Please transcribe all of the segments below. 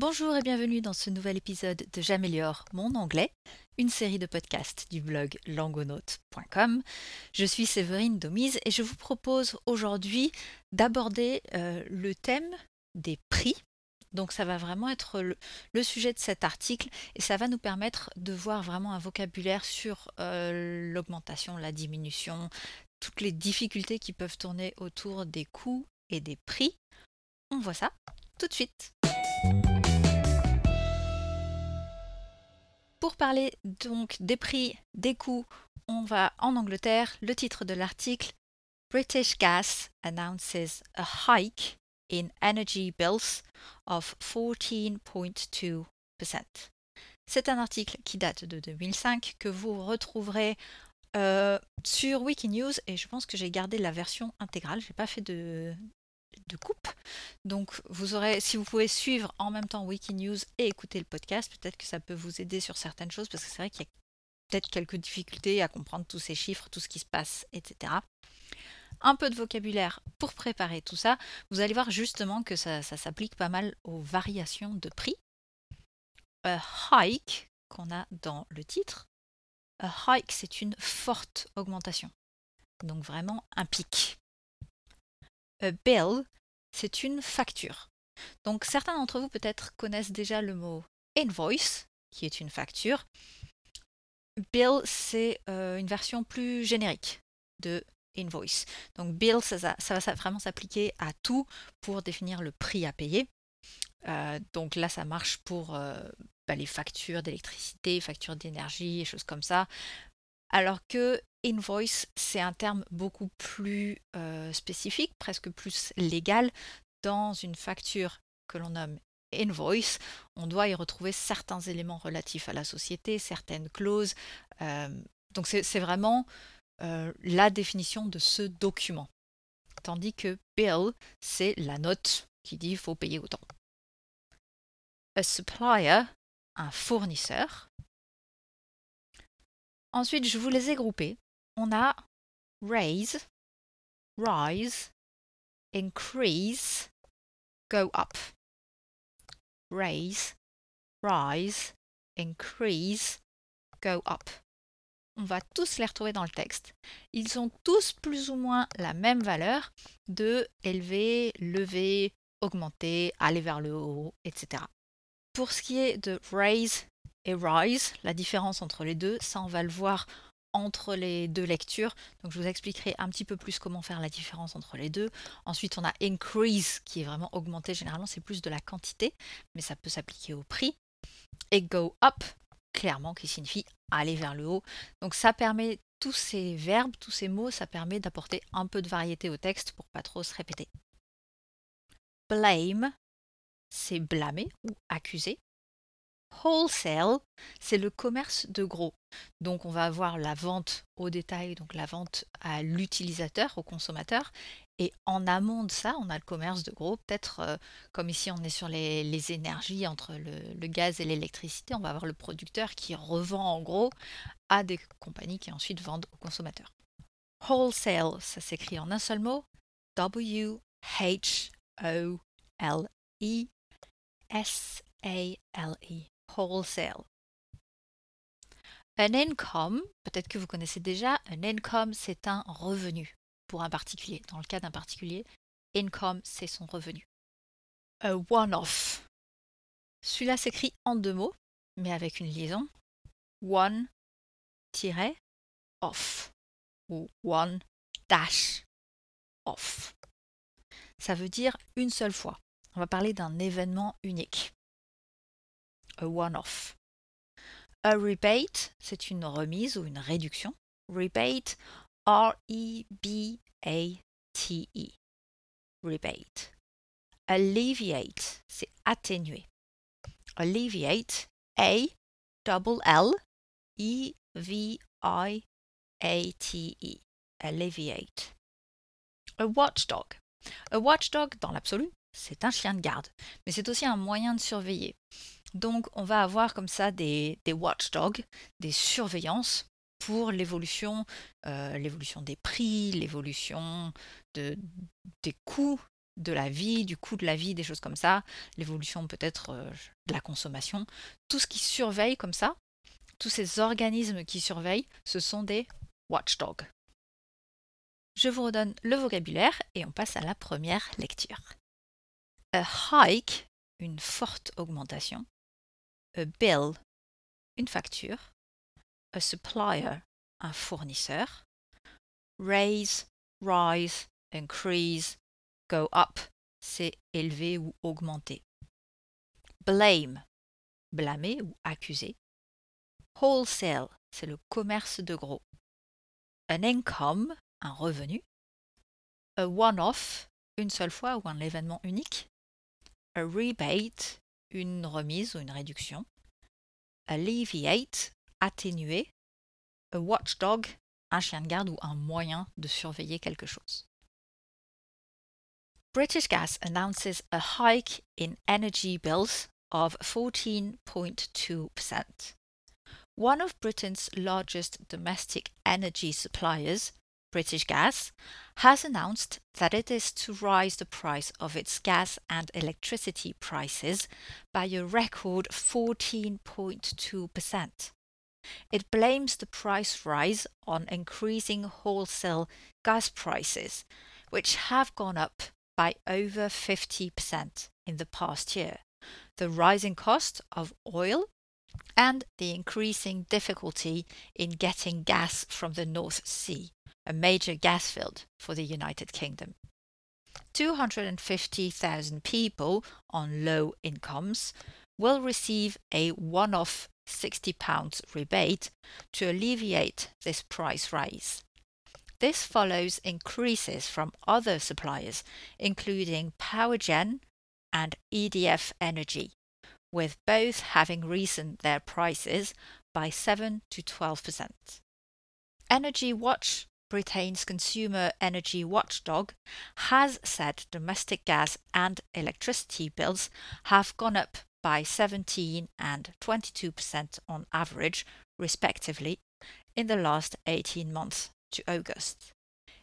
Bonjour et bienvenue dans ce nouvel épisode de J'améliore mon anglais, une série de podcasts du blog langonaute.com. Je suis Séverine Domise et je vous propose aujourd'hui d'aborder euh, le thème des prix. Donc ça va vraiment être le, sujet de cet article et ça va nous permettre de voir vraiment un vocabulaire sur euh, l'augmentation, la diminution, toutes les difficultés qui peuvent tourner autour des coûts et des prix. On voit ça tout de suite. Pour parler donc des prix, des coûts, on va en Angleterre. Le titre de l'article British Gas announces a hike in energy bills of 14.2%. C'est un article qui date de 2005 que vous retrouverez euh, sur Wikinews et je pense que j'ai gardé la version intégrale. J'ai pas fait de, de coupe. Donc vous aurez, si vous pouvez suivre en même temps Wikinews et écouter le podcast, peut-être que ça peut vous aider sur certaines choses, parce que c'est vrai qu'il y a peut-être quelques difficultés à comprendre tous ces chiffres, tout ce qui se passe, etc. Un peu de vocabulaire pour préparer tout ça. Vous allez voir justement que ça, ça s'applique pas mal aux variations de prix. A hike qu'on a dans le titre. A hike, c'est une forte augmentation. Donc vraiment un pic. A bill, c'est une facture. Donc certains d'entre vous peut-être connaissent déjà le mot invoice, qui est une facture. Bill, c'est euh, une version plus générique de invoice. Donc bill, ça, va vraiment s'appliquer à tout pour définir le prix à payer. Euh, donc là, ça marche pour euh, bah, les factures d'électricité, factures d'énergie choses comme ça. Alors que invoice, c'est un terme beaucoup plus euh, spécifique, presque plus légal. Dans une facture que l'on nomme invoice, on doit y retrouver certains éléments relatifs à la société, certaines clauses. Euh, donc c'est vraiment euh, la définition de ce document. Tandis que bill, c'est la note qui dit faut payer autant. A supplier, un fournisseur, Ensuite, je vous les ai groupés. On a raise, rise, increase, go up. Raise, rise, increase, go up. On va tous les retrouver dans le texte. Ils ont tous plus ou moins la même valeur de élever, lever, augmenter, aller vers le haut, etc. Pour ce qui est de raise, et rise, la différence entre les deux, ça on va le voir entre les deux lectures. Donc je vous expliquerai un petit peu plus comment faire la différence entre les deux. Ensuite, on a increase qui est vraiment augmenté. Généralement, c'est plus de la quantité, mais ça peut s'appliquer au prix. Et go up, clairement, qui signifie aller vers le haut. Donc ça permet tous ces verbes, tous ces mots, ça permet d'apporter un peu de variété au texte pour pas trop se répéter. Blame, c'est blâmer ou accuser. Wholesale, c'est le commerce de gros. Donc on va avoir la vente au détail, donc la vente à l'utilisateur, au consommateur. Et en amont de ça, on a le commerce de gros. Peut-être euh, comme ici on est sur les, énergies entre le, gaz et l'électricité, on va avoir le producteur qui revend en gros à des compagnies qui ensuite vendent aux consommateurs. Wholesale, ça s'écrit en un seul mot. W-H-O-L-E S-A-L-E wholesale. Un income, peut-être que vous connaissez déjà, un income c'est un revenu pour un particulier. Dans le cas d'un particulier, income c'est son revenu. A one-off. Celui-là s'écrit en deux mots, mais avec une liaison. One-off ou one dash off. Ça veut dire une seule fois. On va parler d'un événement unique a one-off. A rebate, c'est une remise ou une réduction. Rebate, R-E-B-A-T-E. E. Rebate. Alleviate, c'est atténuer. Alleviate, A, double L, E-V-I-A-T-E. E. Alleviate. A watchdog. A watchdog, dans l'absolu, c'est un chien de garde, mais c'est aussi un moyen de surveiller. Donc on va avoir comme ça des, watchdogs, des surveillances pour l'évolution, euh, l'évolution des prix, l'évolution de, des coûts de la vie, du coût de la vie, des choses comme ça, l'évolution peut-être euh, de la consommation. Tout ce qui surveille comme ça, tous ces organismes qui surveillent, ce sont des watchdogs. Je vous redonne le vocabulaire et on passe à la première lecture. A hike, une forte augmentation. A bill, une facture. A supplier, un fournisseur. Raise, rise, increase, go up, c'est élever ou augmenter. Blame, blâmer ou accuser. Wholesale, c'est le commerce de gros. An income, un revenu. A one-off, une seule fois ou un événement unique. A rebate, une remise ou une réduction. Alleviate, atténuer. A watchdog, un chien de garde ou un moyen de surveiller quelque chose. British Gas announces a hike in energy bills of 14.2%. One of Britain's largest domestic energy suppliers, British Gas, has announced that it is to rise the price of its gas and electricity prices by a record 14.2%. It blames the price rise on increasing wholesale gas prices, which have gone up by over 50% in the past year. The rising cost of oil and the increasing difficulty in getting gas from the North Sea, a major gas field for the United Kingdom. 250,000 people on low incomes will receive a one off £60 rebate to alleviate this price rise. This follows increases from other suppliers, including PowerGen and EDF Energy, with both having risen their prices by 7 to 12%. Energy Watch, Britain's consumer energy watchdog, has said domestic gas and electricity bills have gone up by 17 and 22% on average, respectively, in the last 18 months to August.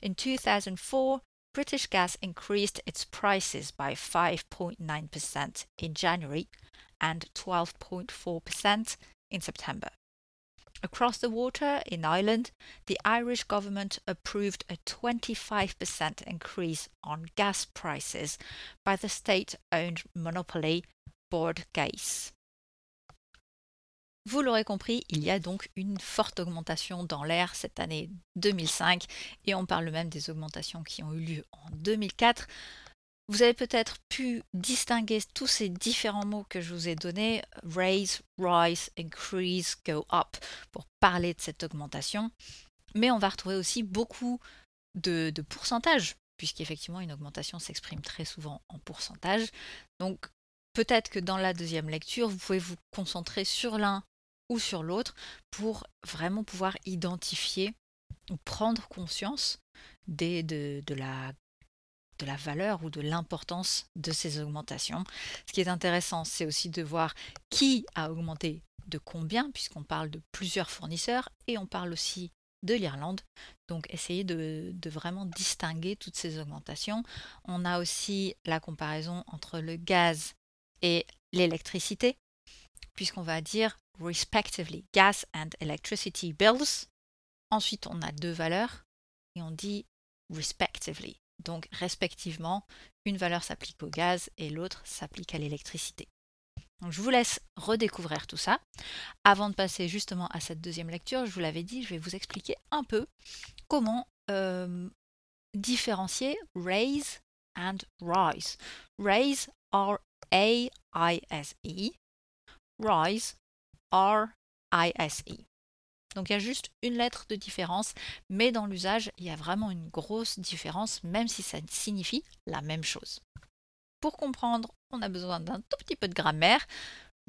In 2004, British Gas increased its prices by 5.9% in January and 12.4% in September. Across the water in Ireland, the Irish government approved a 25% increase on gas prices by the state owned monopoly Board Gas. Vous l'aurez compris, il y a donc une forte augmentation dans l'air cette année 2005 et on parle même des augmentations qui ont eu lieu en 2004. Vous avez peut-être pu distinguer tous ces différents mots que je vous ai donnés, raise, rise, increase, go up, pour parler de cette augmentation. Mais on va retrouver aussi beaucoup de, pourcentages, puisqu'effectivement une augmentation s'exprime très souvent en pourcentage. Donc peut-être que dans la deuxième lecture, vous pouvez vous concentrer sur l'un ou sur l'autre pour vraiment pouvoir identifier ou prendre conscience de, de, la, de la valeur ou de l'importance de ces augmentations. Ce qui est intéressant, c'est aussi de voir qui a augmenté de combien, puisqu'on parle de plusieurs fournisseurs et on parle aussi de l'Irlande. Donc essayez de, de, vraiment distinguer toutes ces augmentations. On a aussi la comparaison entre le gaz et l'électricité puisqu'on va dire respectively gas and electricity bills. Ensuite, on a deux valeurs et on dit respectively. Donc, respectivement, une valeur s'applique au gaz et l'autre s'applique à l'électricité. Je vous laisse redécouvrir tout ça. Avant de passer justement à cette deuxième lecture, je vous l'avais dit, je vais vous expliquer un peu comment euh, différencier raise and rise. Raise, R-A-I-S-E, Rise, R-I-S-E. Donc il y a juste une lettre de différence, mais dans l'usage, il y a vraiment une grosse différence, même si ça signifie la même chose. Pour comprendre, on a besoin d'un tout petit peu de grammaire.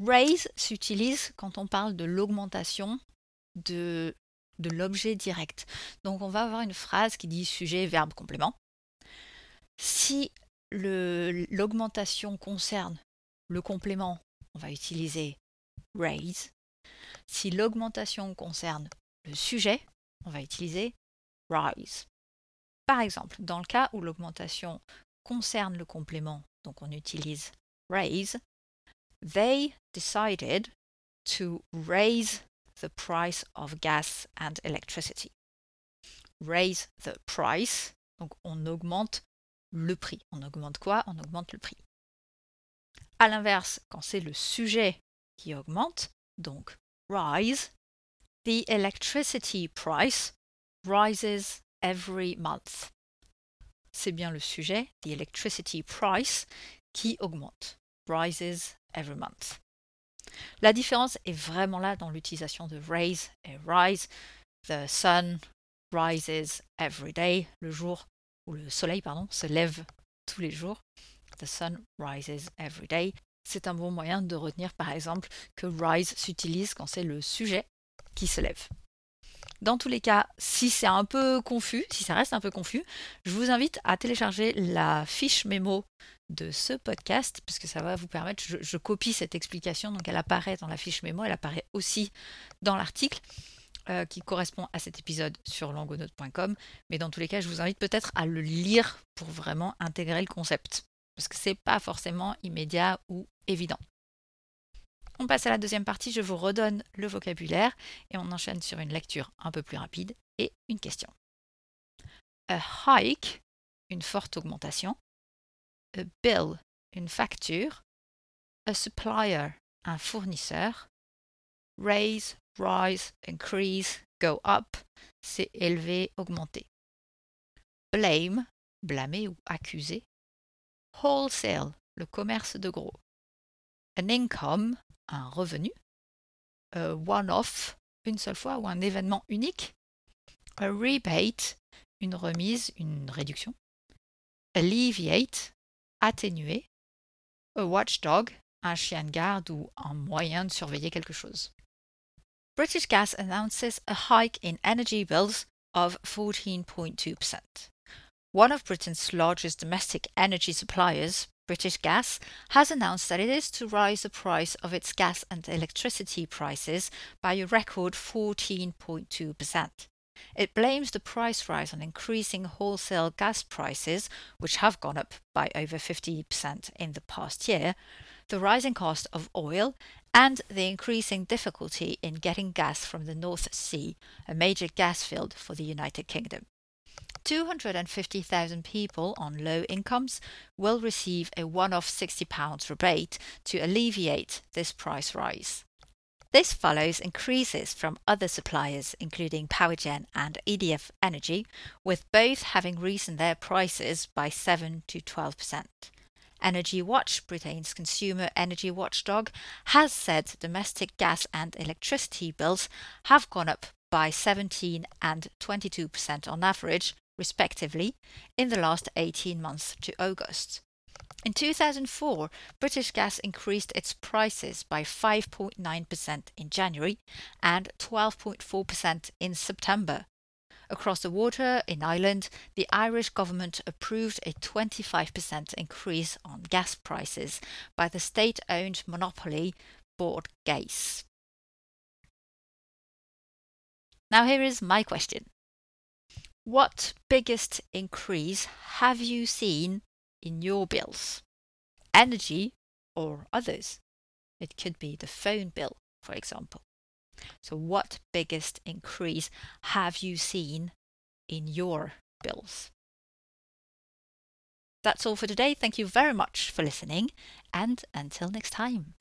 Raise s'utilise quand on parle de l'augmentation de, l'objet direct. Donc on va avoir une phrase qui dit sujet, verbe, complément. Si l'augmentation concerne le complément on va utiliser raise. Si l'augmentation concerne le sujet, on va utiliser rise. Par exemple, dans le cas où l'augmentation concerne le complément, donc on utilise raise, they decided to raise the price of gas and electricity. Raise the price, donc on augmente le prix. On augmente quoi? On augmente le prix. À l'inverse, quand c'est le sujet qui augmente, donc rise, the electricity price rises every month. C'est bien le sujet, the electricity price, qui augmente. Rises every month. La différence est vraiment là dans l'utilisation de raise et rise. The sun rises every day. Le jour ou le soleil pardon se lève tous les jours. The sun rises every day. C'est un bon moyen de retenir par exemple que rise s'utilise quand c'est le sujet qui se lève. Dans tous les cas, si c'est un peu confus, si ça reste un peu confus, je vous invite à télécharger la fiche mémo de ce podcast, parce que ça va vous permettre, je, copie cette explication, donc elle apparaît dans la fiche mémo, elle apparaît aussi dans l'article. Euh, qui correspond à cet épisode sur langonote.com. Mais dans tous les cas, je vous invite peut-être à le lire pour vraiment intégrer le concept. Parce que c'est pas forcément immédiat ou évident. On passe à la deuxième partie, je vous redonne le vocabulaire et on enchaîne sur une lecture un peu plus rapide et une question. A hike, une forte augmentation. A bill, une facture. A supplier, un fournisseur. Raise, rise, increase, go up, c'est élever, augmenter. Blame, blâmer ou accuser. Wholesale, le commerce de gros. An income, un revenu, one-off, une seule fois ou un événement unique, a rebate, une remise, une réduction, alleviate, atténuer, a watchdog, un chien de garde ou un moyen de surveiller quelque chose. British Gas announces a hike in energy bills of 14.2%. One of Britain's largest domestic energy suppliers, British Gas has announced that it is to rise the price of its gas and electricity prices by a record 14.2%. It blames the price rise on increasing wholesale gas prices, which have gone up by over 50% in the past year, the rising cost of oil, and the increasing difficulty in getting gas from the North Sea, a major gas field for the United Kingdom. 250,000 people on low incomes will receive a one off £60 rebate to alleviate this price rise. This follows increases from other suppliers, including Powergen and EDF Energy, with both having risen their prices by 7 to 12%. Energy Watch, Britain's consumer energy watchdog, has said domestic gas and electricity bills have gone up by 17 and 22% on average respectively, in the last 18 months to August. In 2004, British Gas increased its prices by 5.9% in January and 12.4% in September. Across the water in Ireland, the Irish government approved a 25% increase on gas prices by the state owned monopoly Bord Gáis. Now, here is my question what biggest increase have you seen in your bills? Energy or others? It could be the phone bill, for example. So, what biggest increase have you seen in your bills? That's all for today. Thank you very much for listening, and until next time.